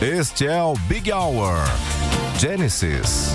Este é o Big Hour. Genesis.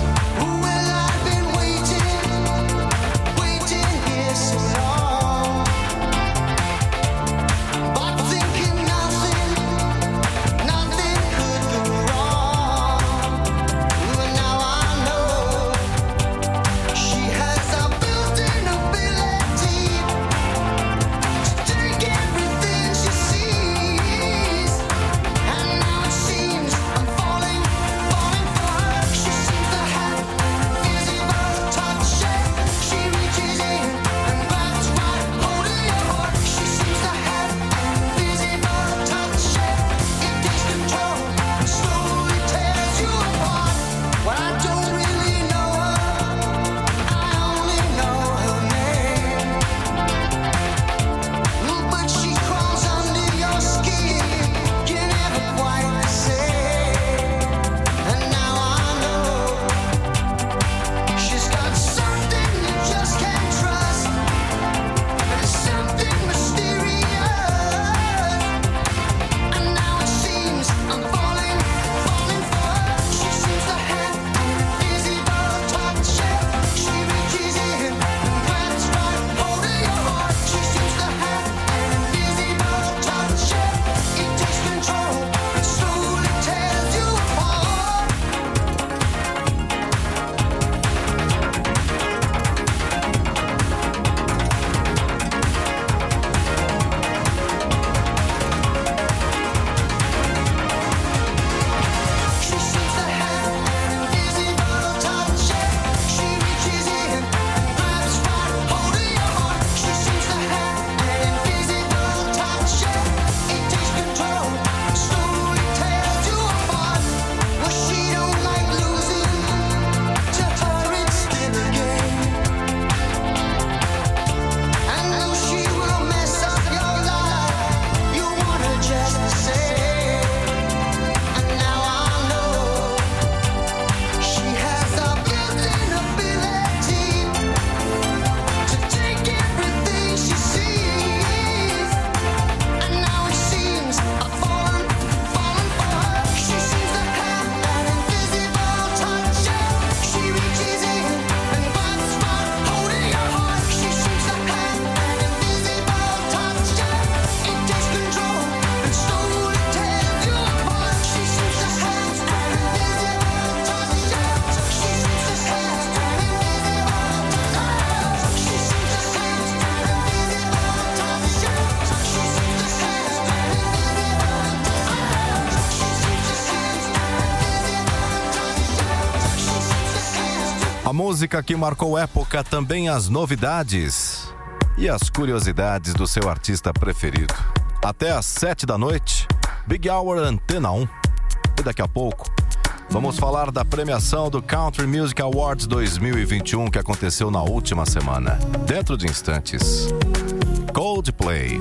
Música que marcou época, também as novidades e as curiosidades do seu artista preferido. Até às sete da noite, Big Hour Antena 1. E daqui a pouco, vamos falar da premiação do Country Music Awards 2021 que aconteceu na última semana. Dentro de instantes, Coldplay.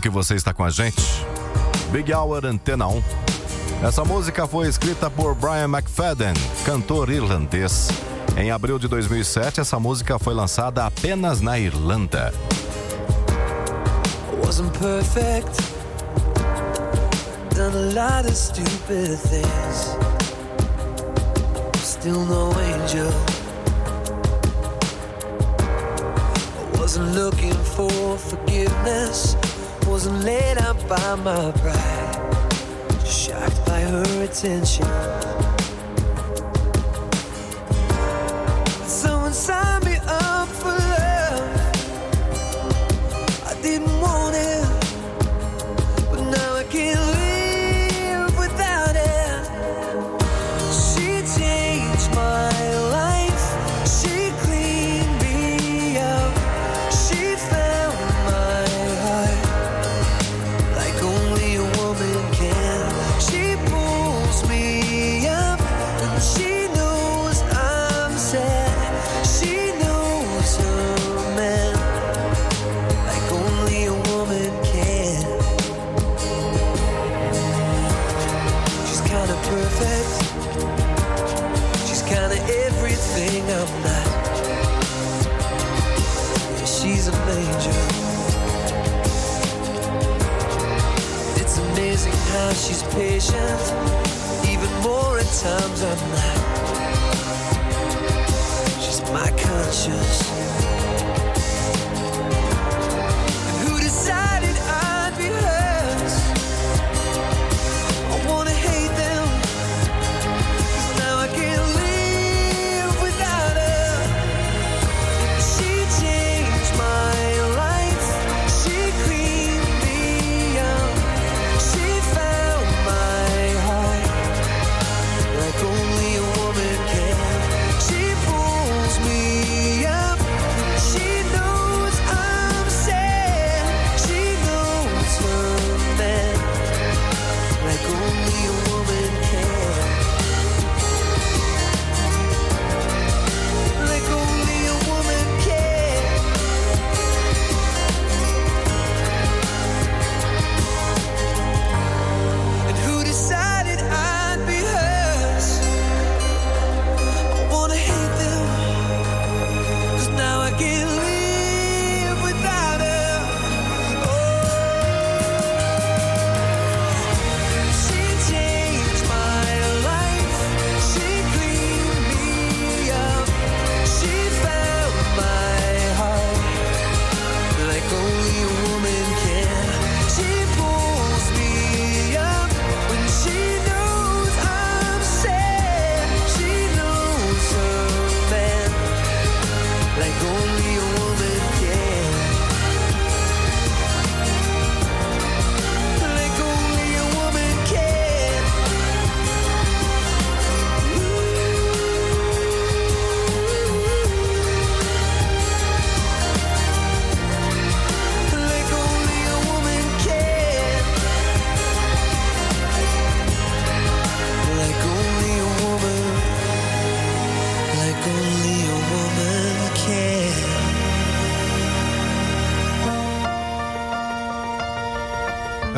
que você está com a gente. Big Hour Antena 1. Essa música foi escrita por Brian McFadden, cantor irlandês. Em abril de 2007, essa música foi lançada apenas na Irlanda. still no angel. I wasn't looking for forgiveness. I'm laid out by my pride. Shocked by her attention.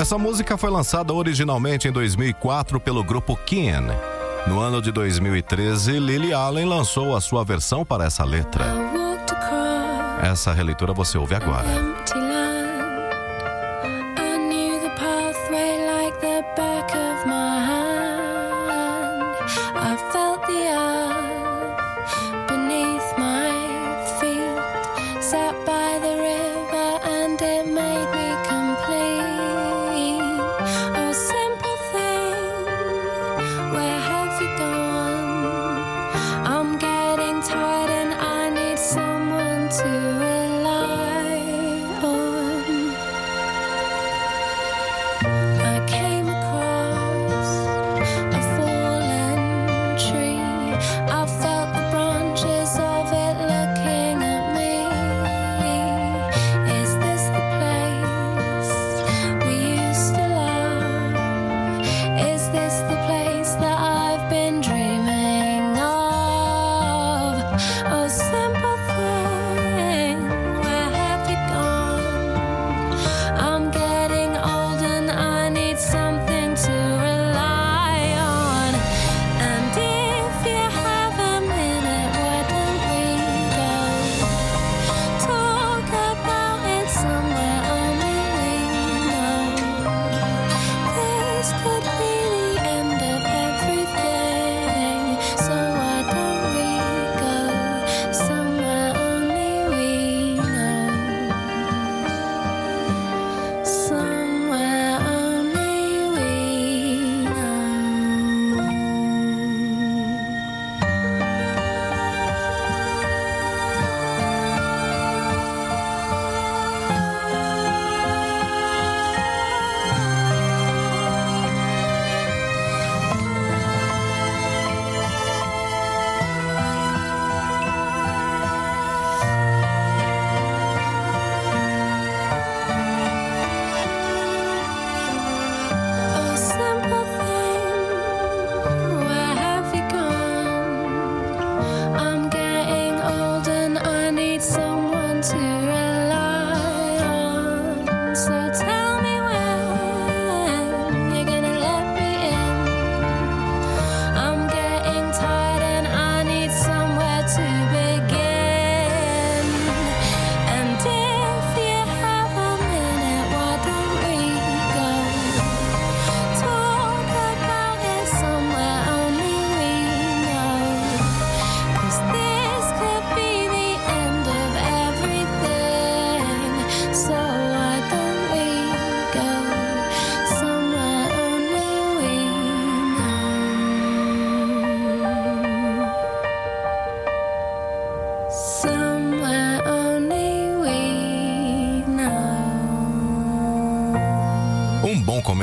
Essa música foi lançada originalmente em 2004 pelo grupo Keen. No ano de 2013, Lily Allen lançou a sua versão para essa letra. Essa releitura você ouve agora.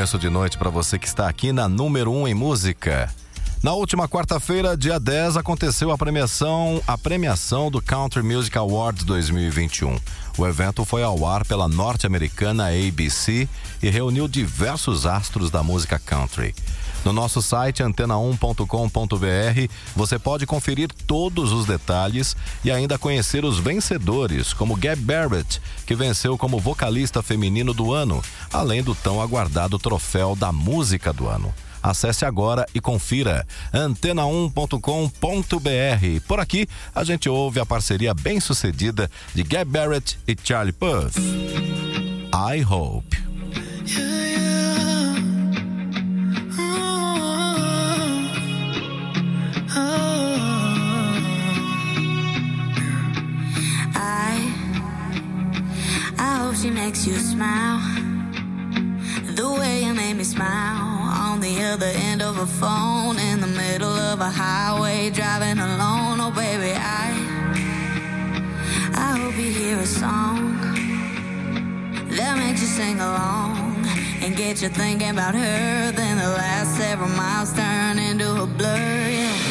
Começo de noite para você que está aqui na número 1 um em música. Na última quarta-feira, dia 10, aconteceu a premiação, a premiação do Country Music Awards 2021. O evento foi ao ar pela norte-americana ABC e reuniu diversos astros da música country. No nosso site antena1.com.br você pode conferir todos os detalhes e ainda conhecer os vencedores, como Gab Barrett, que venceu como vocalista feminino do ano, além do tão aguardado troféu da música do ano. Acesse agora e confira antena1.com.br. Por aqui, a gente ouve a parceria bem-sucedida de Gab Barrett e Charlie Puth. I Hope. She makes you smile. The way you made me smile on the other end of a phone in the middle of a highway driving alone. Oh, baby, I I hope you hear a song that makes you sing along and get you thinking about her. Then the last several miles turn into a blur. Yeah.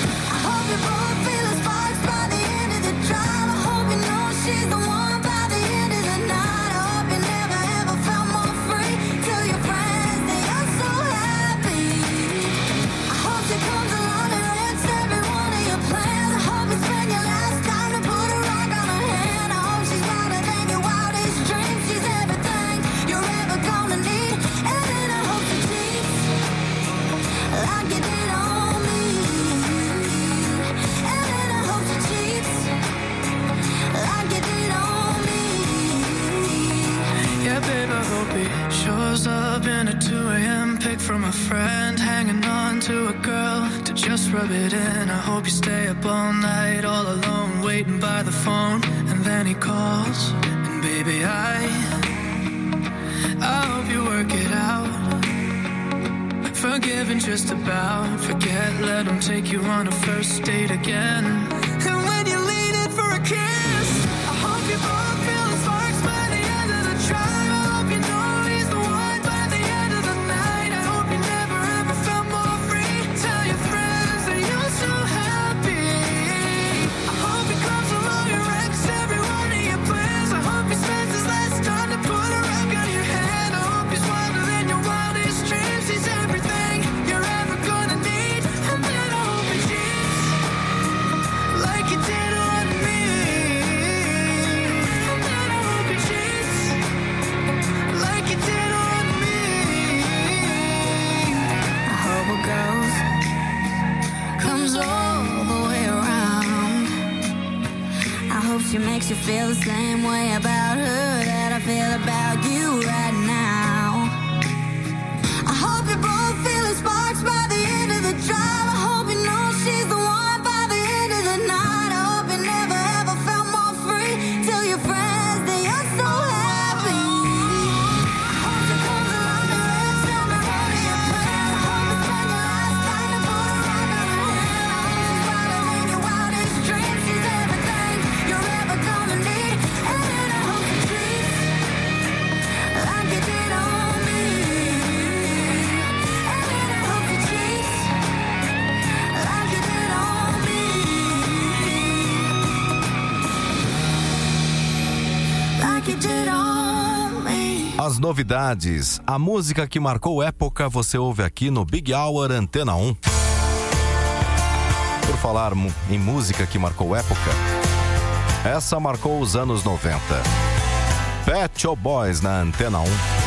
Novidades, a música que marcou época, você ouve aqui no Big Hour Antena 1. Por falar em música que marcou época, essa marcou os anos 90. Pet Shop Boys na Antena 1.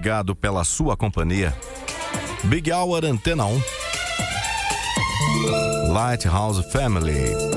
obrigado pela sua companhia. Big Hour Antena 1. Lighthouse Family.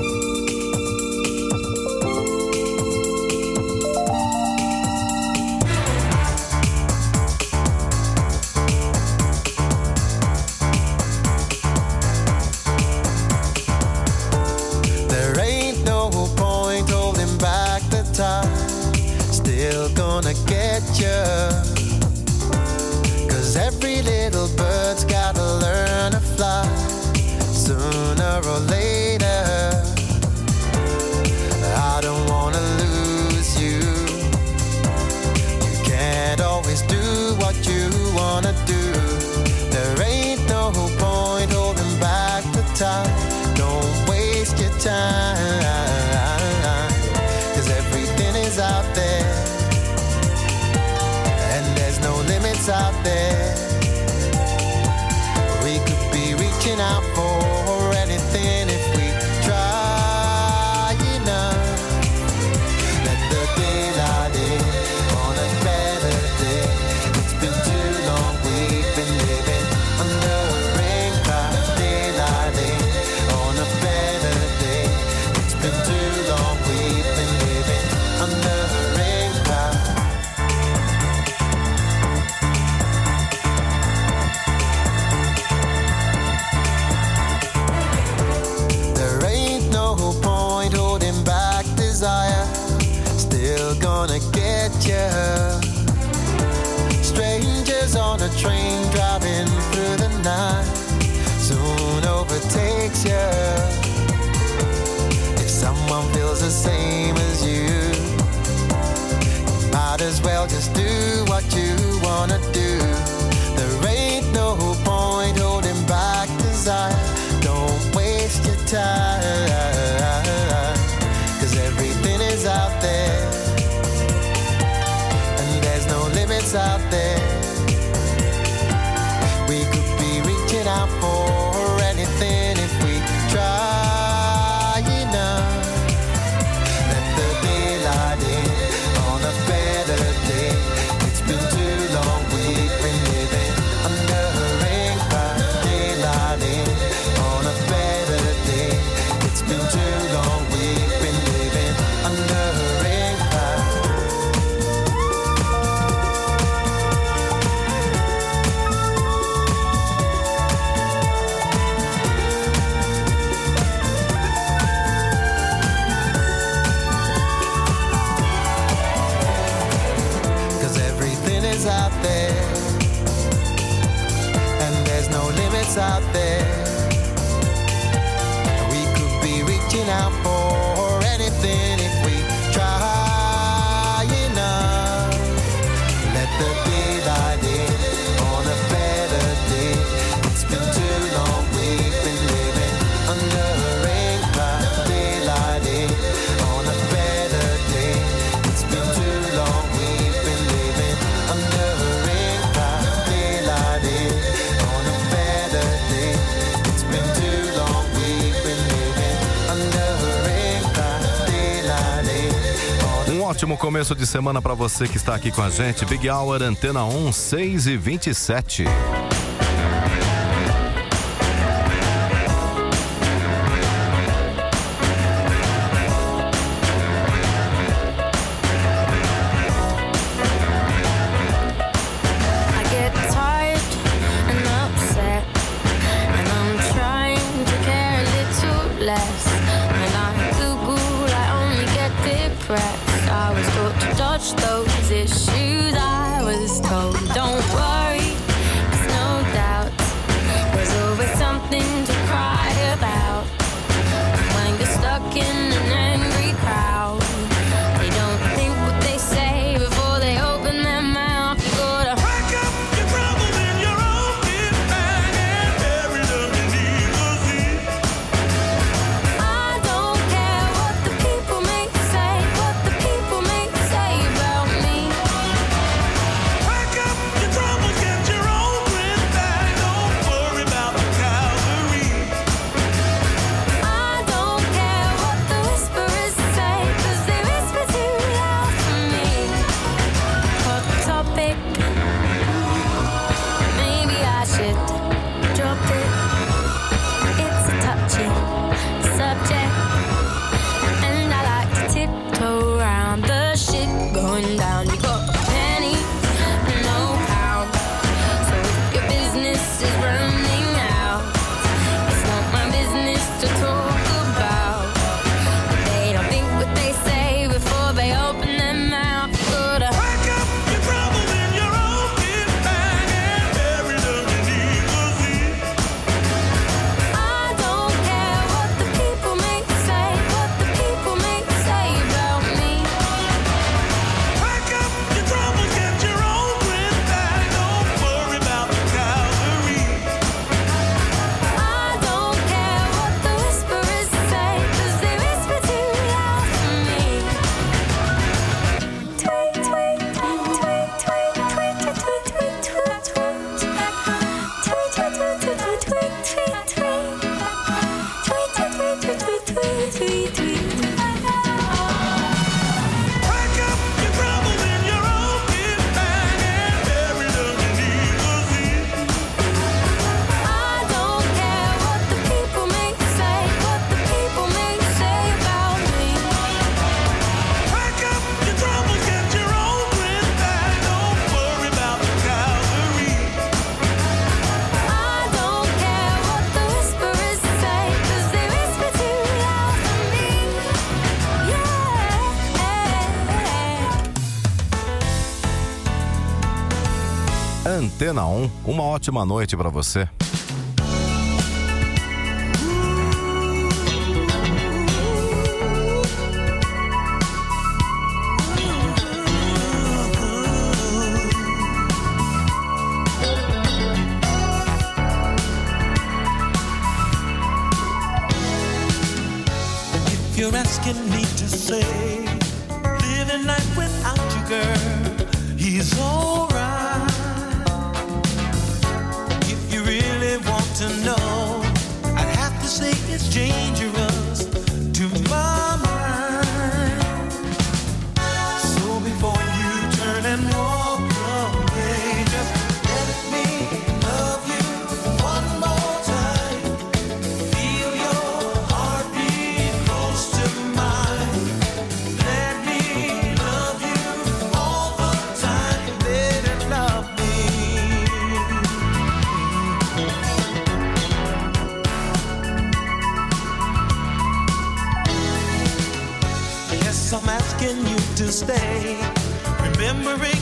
out there. And there's no limits out there. We could be reaching out for anything. Ótimo começo de semana para você que está aqui com a gente. Big Hour, Antena 1, 6 e 27. Antena 1, uma ótima noite para você. Jean. mistake. Remembering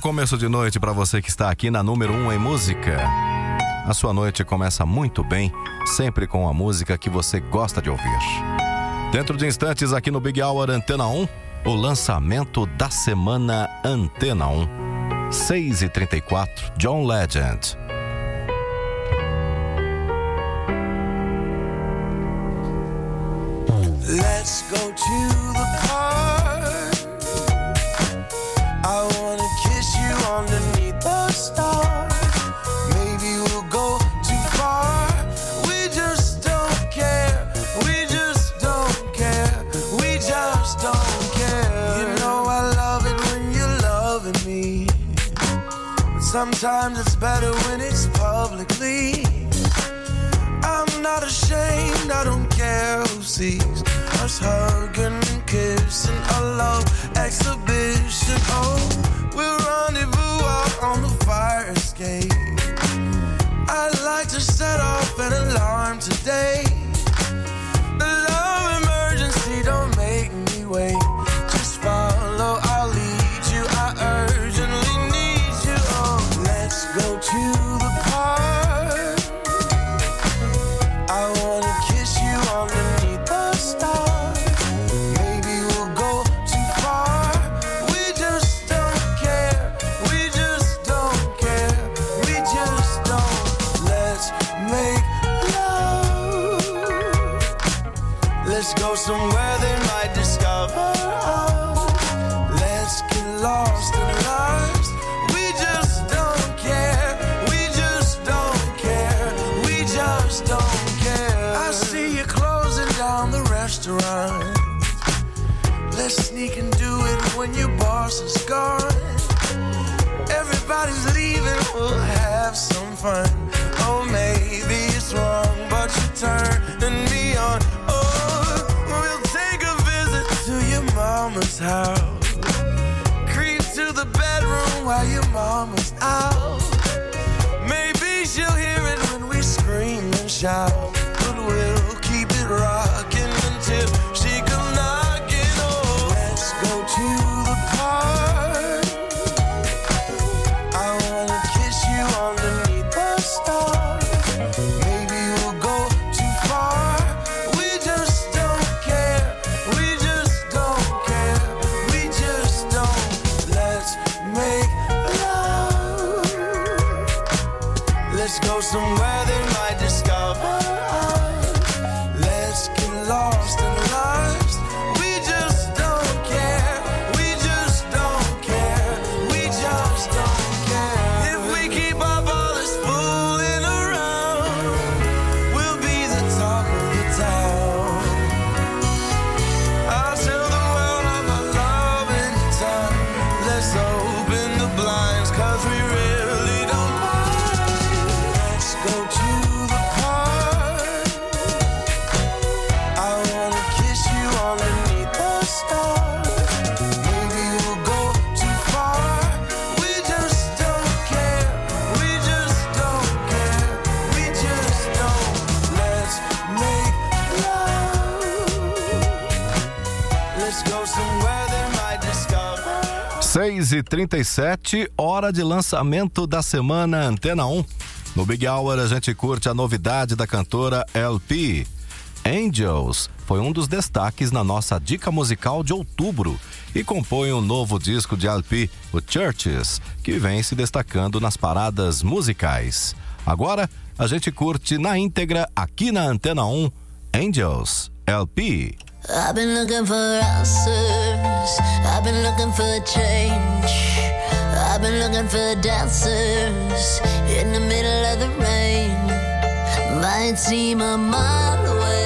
começo de noite para você que está aqui na número 1 um em música. A sua noite começa muito bem, sempre com a música que você gosta de ouvir. Dentro de instantes, aqui no Big Hour Antena 1, o lançamento da semana Antena 1. 6h34, John Legend. Let's go to the park. Sometimes it's better when it's publicly. I'm not ashamed, I don't care who sees us hugging and kissing a love exhibition. Oh, we'll rendezvous out on the fire escape. I'd like to set off an alarm today. Sneak and do it when your boss is gone. Everybody's leaving, we'll have some fun. Oh, maybe it's wrong, but you're turning me on. Oh, we'll take a visit to your mama's house. Creep to the bedroom while your mama's out. Maybe she'll hear it when we scream and shout. 6 e 37 hora de lançamento da semana Antena 1. No Big Hour a gente curte a novidade da cantora LP. Angels foi um dos destaques na nossa dica musical de outubro e compõe um novo disco de LP, o Churches, que vem se destacando nas paradas musicais. Agora a gente curte na íntegra aqui na Antena 1 Angels LP. I've been looking for answers. I've been looking for change. I've been looking for dancers in the middle of the rain. Might seem a mile away,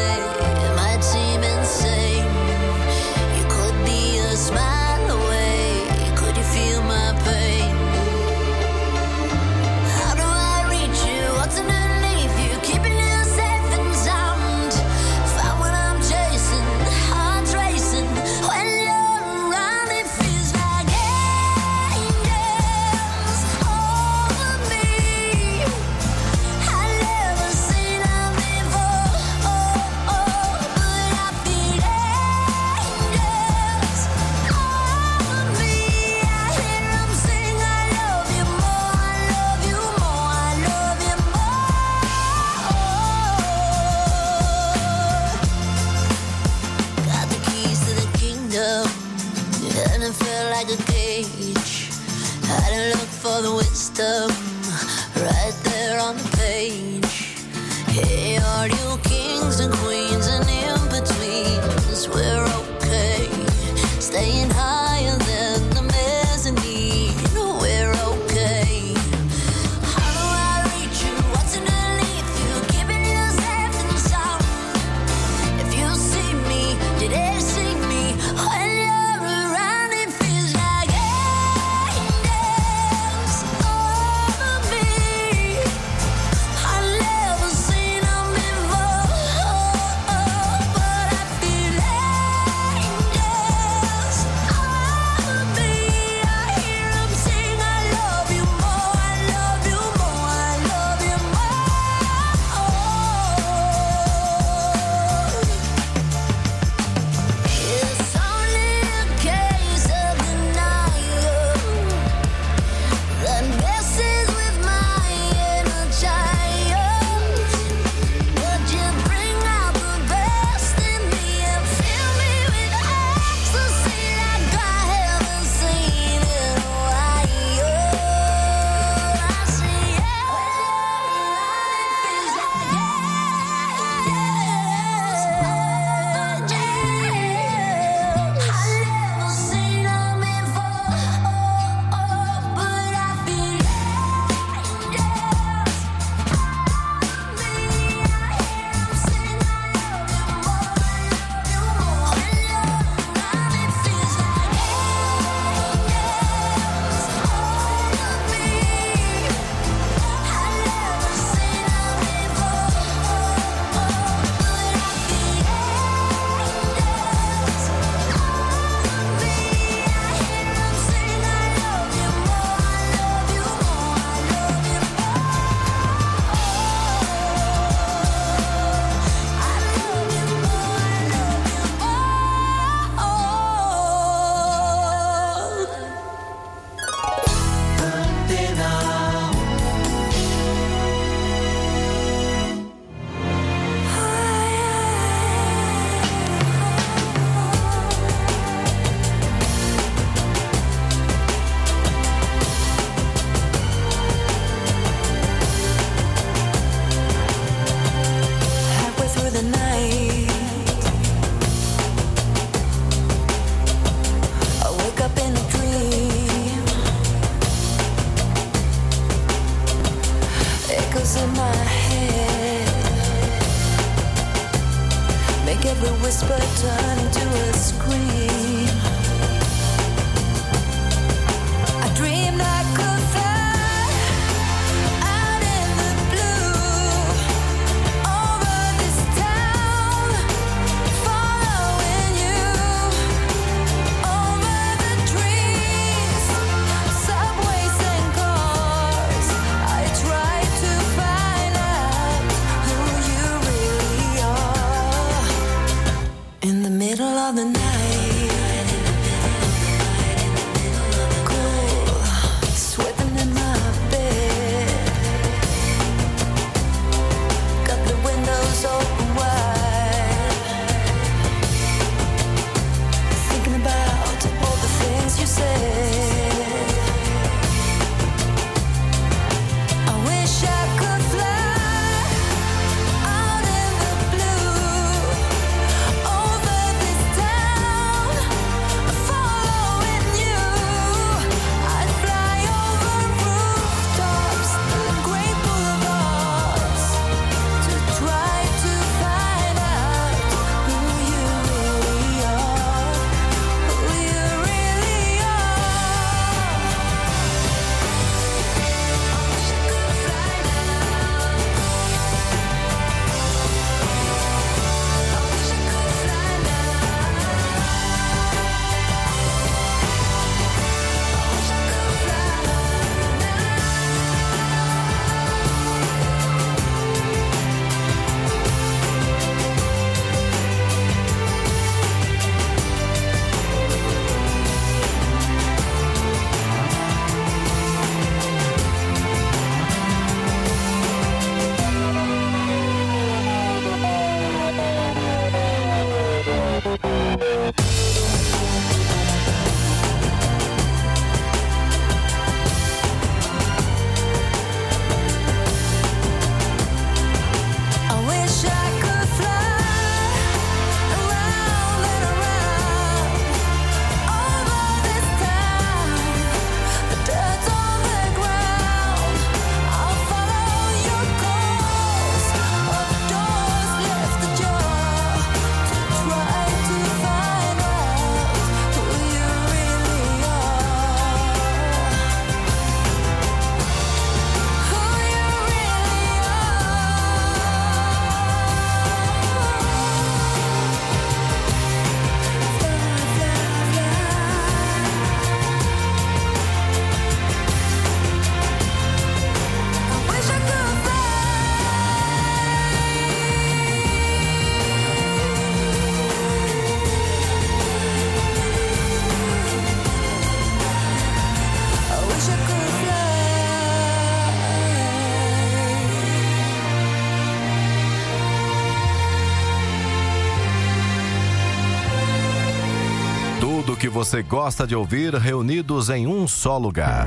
que você gosta de ouvir reunidos em um só lugar.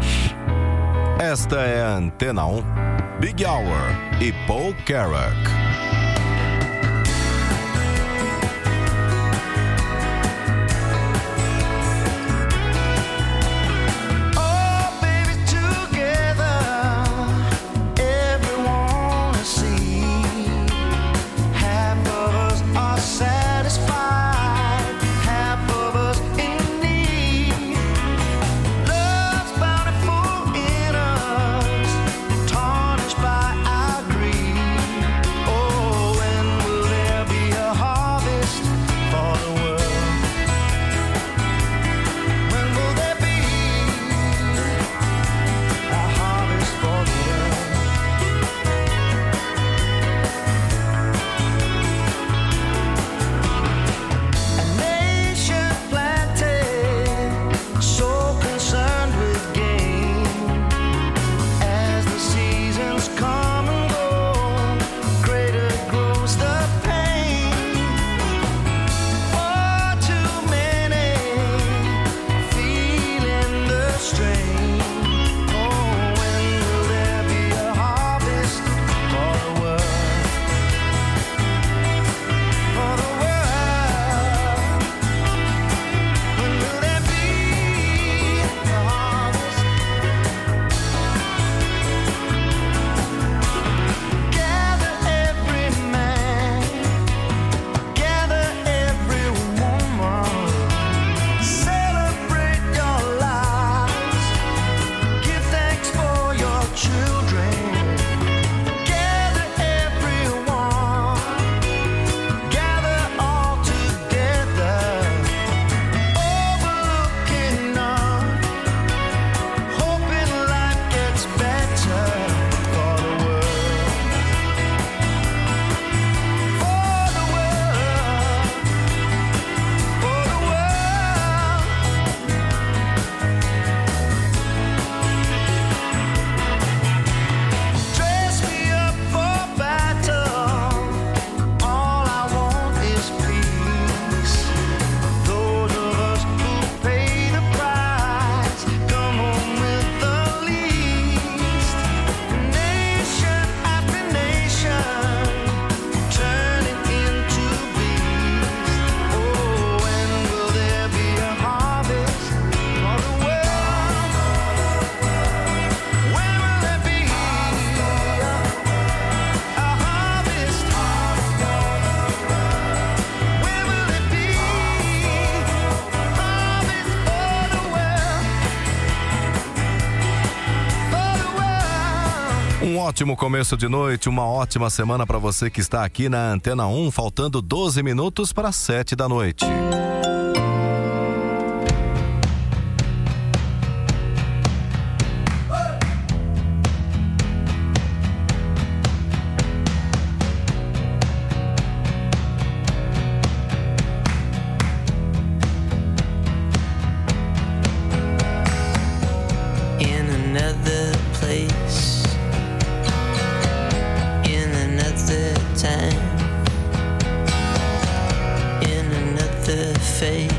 Esta é a Antena 1, Big Hour e Paul Carrack. ótimo começo de noite, uma ótima semana para você que está aqui na Antena 1, faltando 12 minutos para 7 da noite. time in another phase.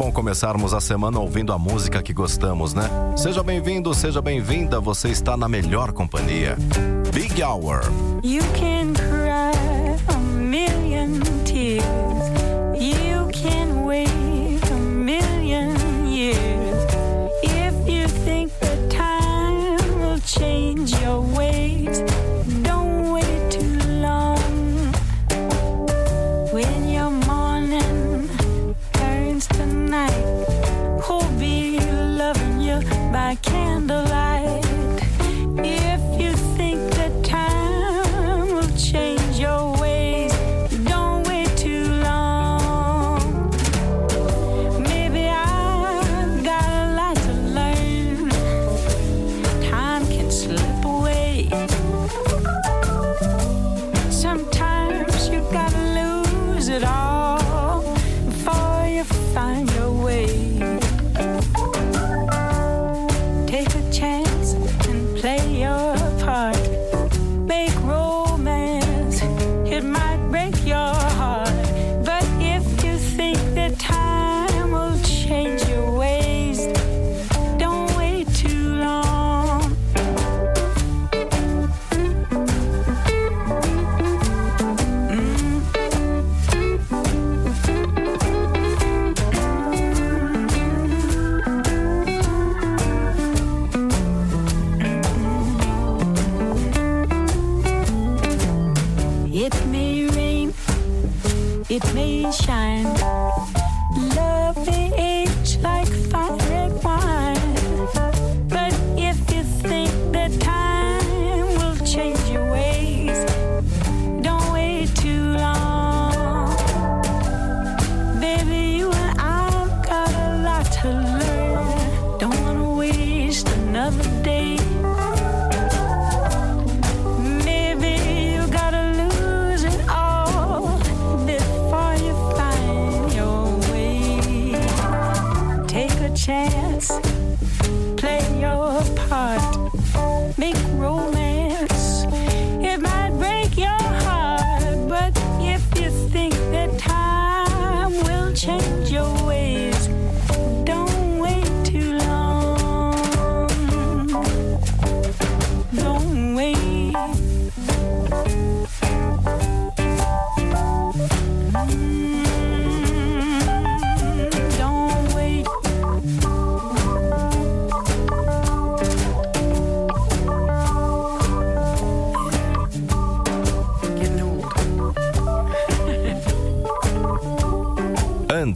bom começarmos a semana ouvindo a música que gostamos, né? Seja bem-vindo, seja bem-vinda, você está na melhor companhia. Big Hour.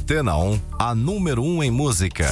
Antena 1, a número 1 um em música.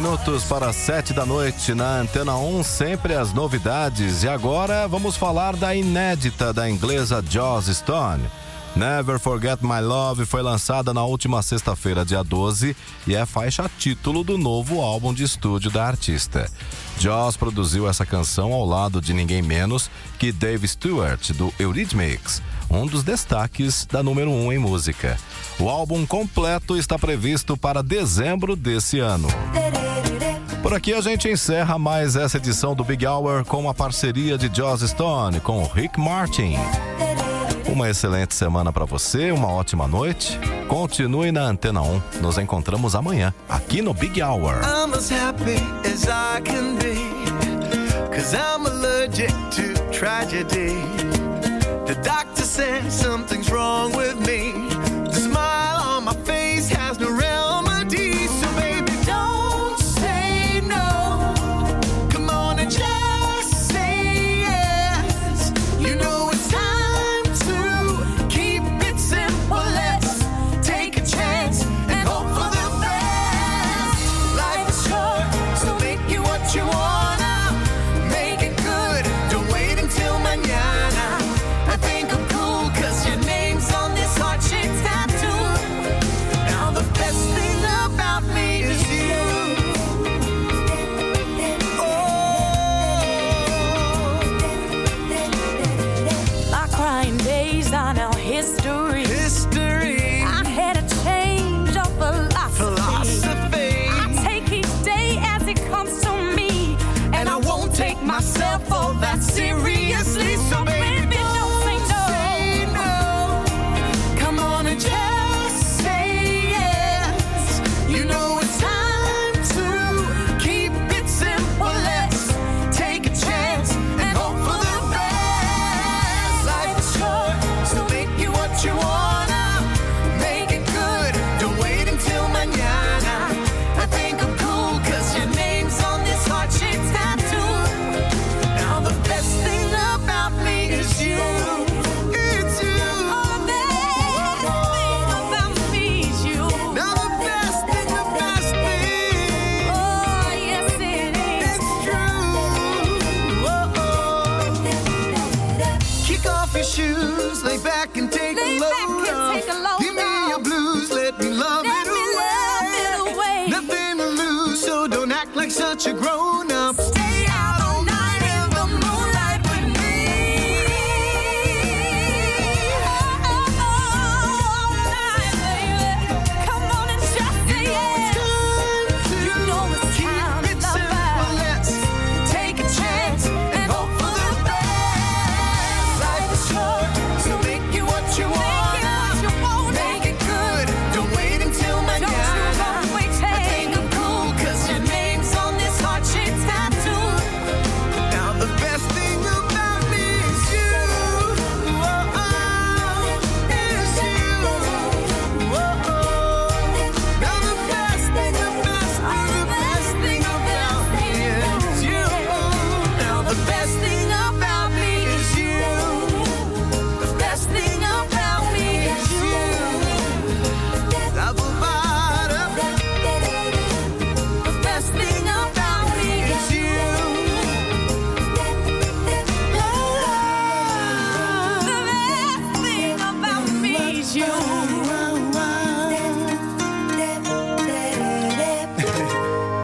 Minutos para sete da noite na Antena 1, sempre as novidades. E agora vamos falar da inédita da inglesa Joss Stone. Never Forget My Love foi lançada na última sexta-feira, dia 12, e é faixa título do novo álbum de estúdio da artista. Joss produziu essa canção ao lado de ninguém menos que Dave Stewart, do Eurythmics, um dos destaques da número 1 um em música. O álbum completo está previsto para dezembro desse ano. Por aqui a gente encerra mais essa edição do Big Hour com a parceria de Joss Stone com Rick Martin. Uma excelente semana para você, uma ótima noite. Continue na Antena 1. Nos encontramos amanhã, aqui no Big Hour. I'm as happy as I can be. Cause I'm allergic to tragedy. The doctor something's wrong with me.